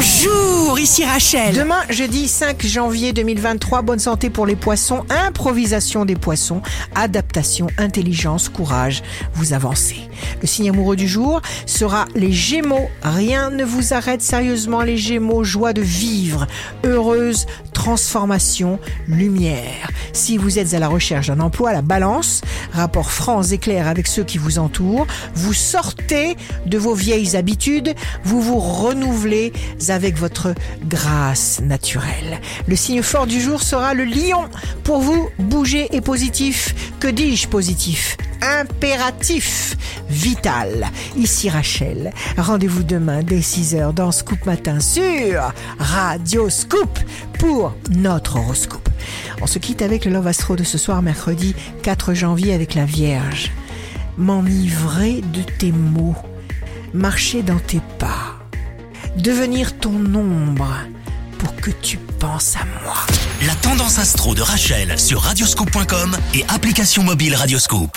Bonjour, ici Rachel. Demain, jeudi 5 janvier 2023, bonne santé pour les poissons, improvisation des poissons, adaptation, intelligence, courage, vous avancez. Le signe amoureux du jour sera les Gémeaux. Rien ne vous arrête sérieusement les Gémeaux, joie de vivre, heureuse transformation, lumière. Si vous êtes à la recherche d'un emploi, la balance, rapport franc et clair avec ceux qui vous entourent, vous sortez de vos vieilles habitudes, vous vous renouvelez avec votre grâce naturelle. Le signe fort du jour sera le lion. Pour vous, bouger est positif. Que dis-je positif? Impératif, vital. Ici Rachel. Rendez-vous demain dès 6h dans Scoop Matin sur Radio Scoop pour notre horoscope. On se quitte avec le Love Astro de ce soir, mercredi 4 janvier, avec la Vierge. M'enivrer de tes mots, marcher dans tes pas, devenir ton ombre pour que tu penses à moi. La tendance astro de Rachel sur radioscope.com et application mobile Radioscope.